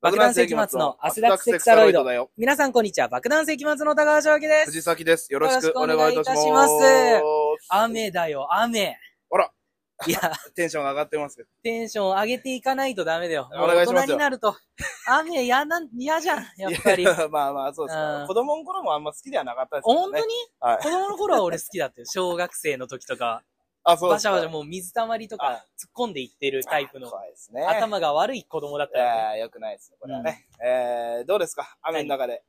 爆弾世紀末の汗だくセクサロイドだよ。皆さんこんにちは。爆弾世紀末の高橋正樹です。藤崎です。よろしくお願いいたします。雨だよ、雨。あら。いや、テンションが上がってますけど。テンション上げていかないとダメだよ。お願いしますよ人になると、雨嫌なん、嫌じゃん、やっぱり。まあまあ、そうですうんか。子供の頃もあんま好きではなかったですけどね。本当に？はい。子供の頃は俺好きだったよ。小学生の時とか。あ、そう。バシャバシャもう水たまりとかあ突っ込んでいってるタイプの怖いですね。頭が悪い子供だったよね。えー、よくないですね、これはね。えー、どうですか？雨の中で。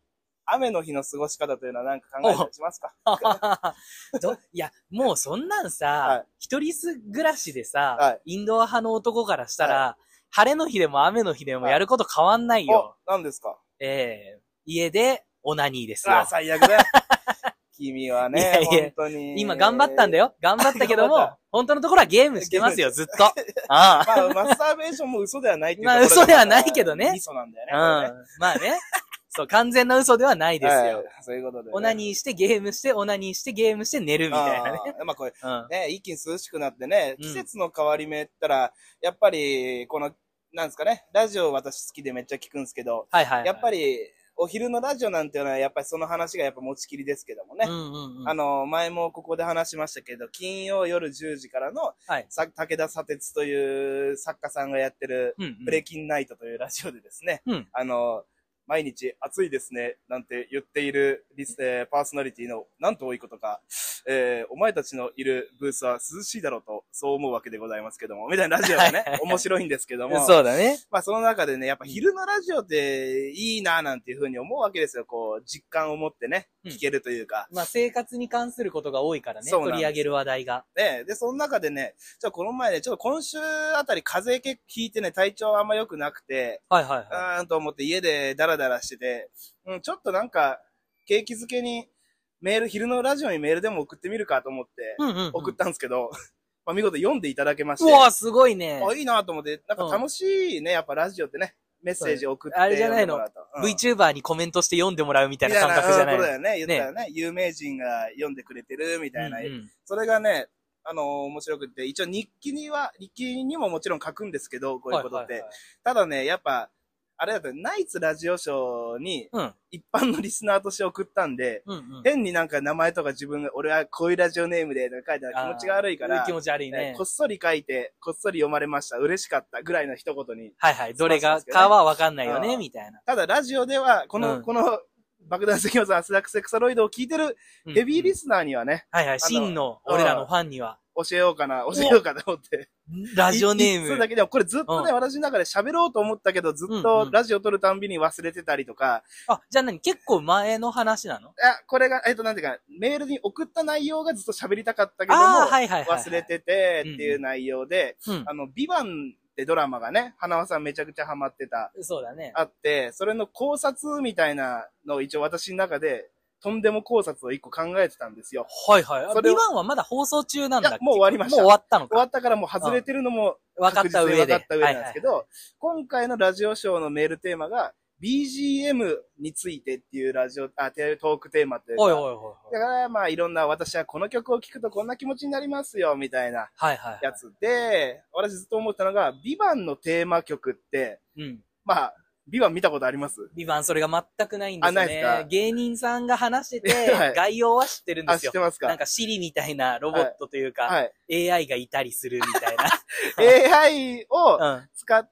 雨の日の過ごし方というのは何か考えたりしますか？どいや、もうそんなんはさい、一人す暮らしでさ、はいインドア派の男からしたら、晴れの日でも雨の日でもやること変わんないよ。お、何ですか？ええ家でオナニーですよあ、。最悪だよ。君はいやね、いや本当に。今頑張ったんだよ。頑張ったけども、本当のところはゲームしてますよ、ずっと。あまあ、マスターベーションも嘘ではないっていうまあ嘘ではないけどねミソなんだよね。あ。うん。まあね。そう、完全な嘘ではないですよ。はいそういうことでね。オナニーしてゲームして、オナニーしてゲームして寝るみたいなね。あーまあこれ、うん。ね、一気に涼しくなってね、うん季節の変わり目ったら、やっぱり、この、なんですかね、ラジオ私好きでめっちゃ聞くんですけど、はいはいはい。やっぱり、お昼のラジオなんていうのは、やっぱりその話がやっぱ持ちきりですけどもね。うんうんうん。あの、前もここで話しましたけど、金曜夜10時からの、はい。さ武田砂鉄という作家さんがやってる、うんうレキンナイトというラジオでですね、うんあの、毎日暑いですね、なんて言っているリス、えーパーソナリティのなんと多いことか、えーお前たちのいるブースは涼しいだろうと、そう思うわけでございますけども、みたいなラジオがね、面白いんですけども、そうだね。まあその中でね、やっぱ昼のラジオっていいななんていうふうに思うわけですよ、こう、実感を持ってね、うん聞けるというか。まあ生活に関することが多いからね、取り上げる話題が。ね、で、その中でね、ちょ、この前ね、ちょっと今週あたり風邪ひいてね、体調あんま良くなくて、はいはいうはーんと思って家でダラダラしてて、うん、ちょっとなんか、景気づけにメール、昼のラジオにメールでも送ってみるかと思って。送ったんですけど、まあ見事読んでいただけましうて、わすごいね。あ、いいなと思って、なんか楽しいね、やっぱラジオってね、メッセージ送ってあれじゃないのうん VTuber にコメントして読んでもらうみたいみな感覚じゃないことだよね。言ったよね有名人が読んでくれてるみたいな。うんうんそれがね、あのー面白くて、一応日記には、日記にももちろん書くんですけど、こういうことって。はいはいはいただね、やっぱ、あれだと、ナイツラジオショーにうん。一般のリスナーとして送ったんで、うんうん。変になんか名前とか自分が、俺はこういうラジオネームで書いてある気持ちが悪いから、あー気持ち悪いねねこっ。そり書いて、こっそり読まれました、嬉しかったぐらいの一言に。はいはい。どれがかはわかんないよね、うんみたいな。ただラジオでは、この、うんこの、爆弾石技アスダクセクサロイドを聞いてるうんヘビーリスナーにはね、はいはい。真の俺らのファンには、教えようかな、教えようかと思って。ラジオネーム。一通だけでも、これずっとね、う私の中で喋ろうと思ったけど、ずっうんうんとラジオ撮るたんびに忘れてたりとか、あ、じゃあ何結構前の話なの？いや、これが、えっと、なんていうか、メールに送った内容がずっと喋りたかったけども、はいはいはいはい。忘れててっていう内容で、うん。あの、ビバンってドラマがね、花輪さんめちゃくちゃハマってた、そうだね。あって、それの考察みたいなのを一応私の中で、とんでも考察を一個考えてたんですよ。はいはい。あそれをビバンはまだ放送中なんだっけ？もう終わりましたもう終わったのか。終わったからもう外れてるのも分かった上で。分かった上なんですけど、はいはい今回のラジオショーのメールテーマが BGM についてっていうラジオ、あ、テトークテーマというか、はいはいはいはい。だからまあいろんな私はこの曲を聴くとこんな気持ちになりますよみたいなはいはい。や。つで、私ずっと思ったのが、ビバンのテーマ曲って、うん。まあ、ビバン見たことあります？ビバンそれが全くないんですあないです。芸人さんが話して はいて、概要は知ってるんであ、すよ知って。ますか？なんかシリみたいなロボットというか、はい。AI がいたりするみたい AI をな。うん。使って、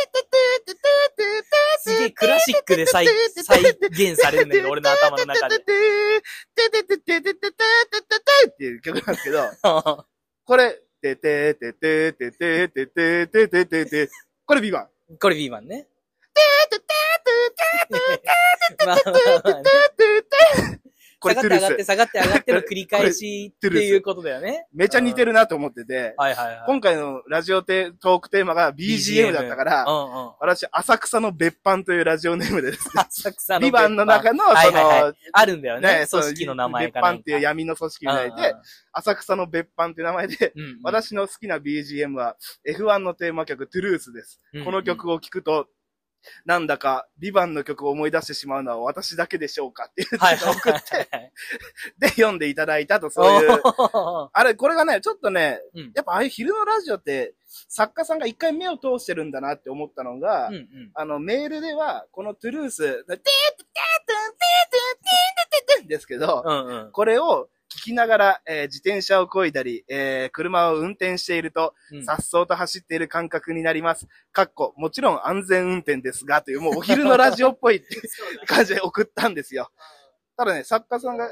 えクラシックで再再現されるんだけど、俺の頭の中で。いう曲なんですけど、これ、てててててててててててて、これビバン。これ B 版ね。下がって上がって。下がって上がっての繰り返し っていうことだよね。めちゃ似てるなと思ってて、はいはいはい。今回のラジオテトークテーマが BGM だったから、うんうん。私、浅草の別班というラジオネームでですね、浅草のビバンの中の、そはいはいはいの、あるんだよね。そう組織の名前かなんか。別班っていう闇の組織みたいで、浅草の別班っていう名前で、うんうん、私の好きな BGM は F1 のテーマ曲 Truth です。うんこの曲を聴くと、なんだか、 VIVANT の曲を思い出してしまうのは私だけでしょうかっていうはいのを送って、はい。で、読んでいただいたと、そういう。あれ、これがね、ちょっとね、うんやっぱああいう昼のラジオって、作家さんが一回目を通してるんだなって思ったのが、うんうん。あの、メールでは、この Truth、テーテーテーテーテーテーテーですけど、うんうん。これを聞きながら、えー自転車を漕いだり、えー車を運転していると、うんさっそうと走っている感覚になります。かっこ、もちろん安全運転ですが、という、もうお昼のラジオっぽいっていう感じで送ったんですよ。ただね、作家さんが、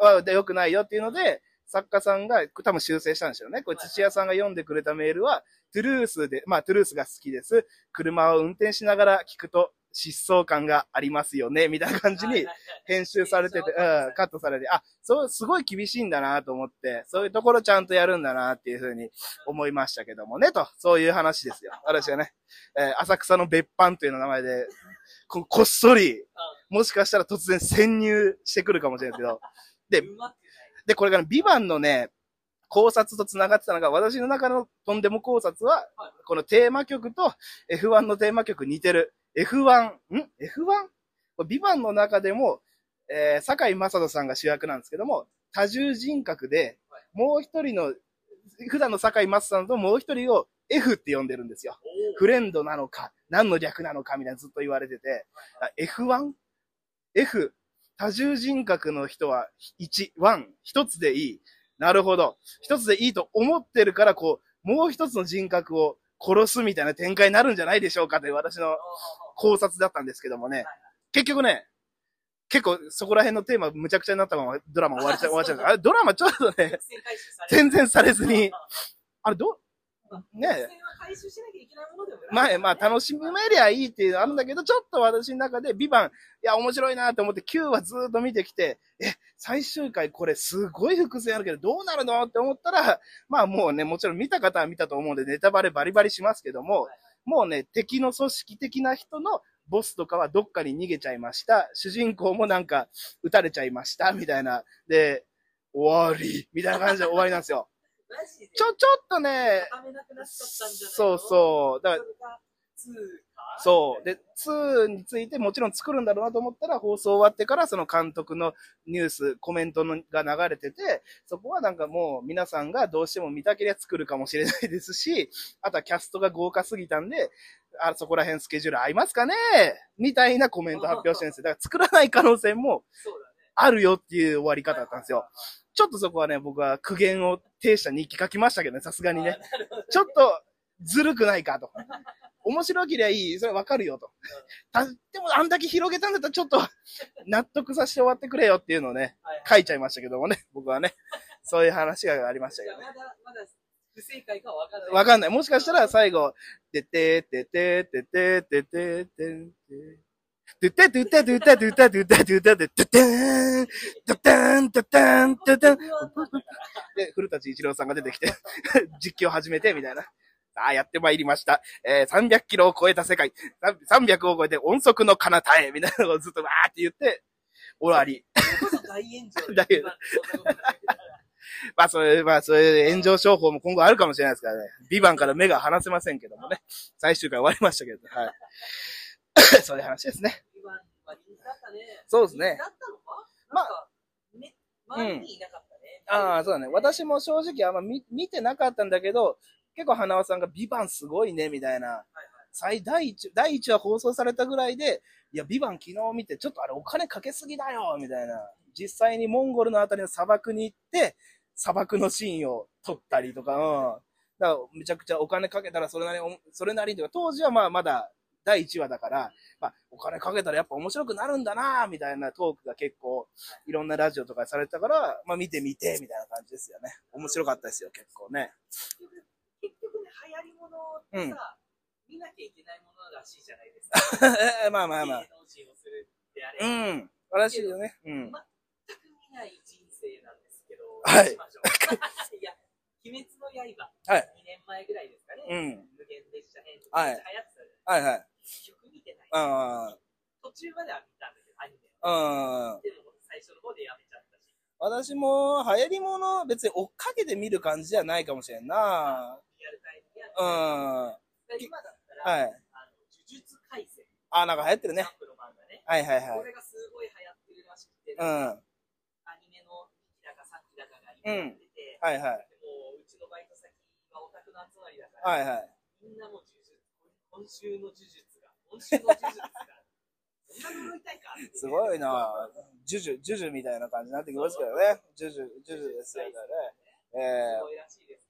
あで、良くないよっていうので、作家さんが多分修正したんですよね。これ土屋さんが読んでくれたメールは、トゥルースで、まあトゥルースが好きです。車を運転しながら聞くと疾走感がありますよね、みたいな感じに編集されてて、うん、カットされて、あ、そう、すごい厳しいんだなと思って、そういうところちゃんとやるんだなっていうふうに思いましたけどもね、と、そういう話ですよ。私はね、えー浅草の別班という名前で、ここっそり、もしかしたら突然潜入してくるかもしれないですけど、で、で、これがね、ビバンのね、考察と繋がってたのが、私の中のとんでも考察は、このテーマ曲と F1 のテーマ曲似てる。F1、ん ?F1? これビバンの中でも、えー、坂井正人さんが主役なんですけども、多重人格で、もう一人の、普段の坂井正人さんともう一人を F って呼んでるんですよ。フレンドなのか、何の略なのかみたいなずっと言われてて、あ F1?F、多重人格の人は1、1、一つでいい。なるほど。一つでいいと思ってるから、こう、もう一つの人格を殺すみたいな展開になるんじゃないでしょうかという私の考察だったんですけどもね。結局ね、結構そこら辺のテーマむちゃくちゃになったままドラマ終わりちゃ 終わっちゃう。あれ、ドラマちょっとね、全然されずに、あれ、ど、ねえ、回収しなきゃいけないものでもまあ、まあ、楽しめりゃいいっていうのあるんだけど、ちょっと私の中で、ビバン、いや、面白いなと思って、9話ずーっと見てきて、え、最終回これすごい伏線あるけど、どうなるのって思ったら、まあもうね、もちろん見た方は見たと思うんで、ネタバレバリバリしますけども、もうね、敵の組織的な人のボスとかはどっかに逃げちゃいました。主人公もなんか、撃たれちゃいました、みたいな。で、終わり、みたいな感じで終わりなんですよ。ちょ、ちょっとね、そうそう。だからそれが2かそう。で、2についてもちろん作るんだろうなと思ったら、放送終わってからその監督のニュース、コメントのが流れてて、そこはなんかもう皆さんがどうしても見たけりゃ作るかもしれないですし、あとはキャストが豪華すぎたんで、あそこら辺スケジュール合いますかねみたいなコメント発表してるんですよ。だから作らない可能性も。あるよっていう終わり方だったんですよ。ちょっとそこはね、僕は苦言を呈した日記書きましたけどね、さすがにね。ちょっとずるくないかと。面白ければいい、それわかるよと。たでもあんだけ広げたんだったらちょっと 納得させて終わってくれよっていうのをね、はい書いちゃいましたけどもね、僕はね。そういう話がありましたけどね。まだ、まだ不正解かわかんない。わかんない。もしかしたら最後、てててててててててて。てててててててててててててててーん、ててん、ててん、ててん。で、古舘一郎さんが出てきて、実況始めて、みたいな。さあ、やってまいりました。えー、300キロを超えた世界、300を超えて音速の彼方へ、みたいなのをずっとわーって言って、終わり。大炎上大炎上まあ、それ、まあ、そういう炎上商法も今後あるかもしれないですからね。ビバンから目が離せませんけどもね。最終回終わりましたけど、はい。そういう話ですね。今まあ人気だったね。そうですね人気だったのか？まあね、周りにいなかったね。ああ、そうだね。私も正直あんま見見てなかったんだけど、結構花輪さんがビバンすごいね、みたいな。最第一、第一話放送されたぐらいで、いや、ビバン昨日見て、ちょっとあれお金かけすぎだよ、みたいな。実際にモンゴルのあたりの砂漠に行って、砂漠のシーンを撮ったりとか、うん。だからめちゃくちゃお金かけたらそれなりに、それなりにとか、当時はまあまだ第1話だから、まあ、お金かけたらやっぱ面白くなるんだなみたいなトークが結構、いろんなラジオとかされてたから、まあ見てみて、みたいな感じですよね。面白かったですよ、結構ね。結局、結局ね、流行り物ってさ、見なきゃいけないものらしいじゃないですか。まあまあまあ芸。能人をするってあれ。うん。らしいよね。うん。全く見ない人生なんですけど、はいしましょういや、鬼滅の刃、はい2年前ぐらいですかね、うん。無限列車編とかはい流行ってたじゃないはいはい。結局見てない。あ途中までは見たんだけど、アニメ。あ、うん。でも最初の方でやめちゃったし、私も流行り物別に追っかけて見る感じじゃないかもしれんな。うん。は今だったら、い。あの呪術廻戦、あ、なんか流行ってるねジャ。ンプの漫画ね、はいはいはいこ。れがすごい流行ってるらしくて、うん。はアニメの2期だか3期だかが今やってて、いはい。でもううちのバイト先はオタクの集まりだから、はいはい。みんなもう呪術、今週の呪術が、今週の呪術が、すごいなジュジュ、ジュジュみたいな感じになってきますけどね。ジュジュ、ジュジュですよね。えすごいらしい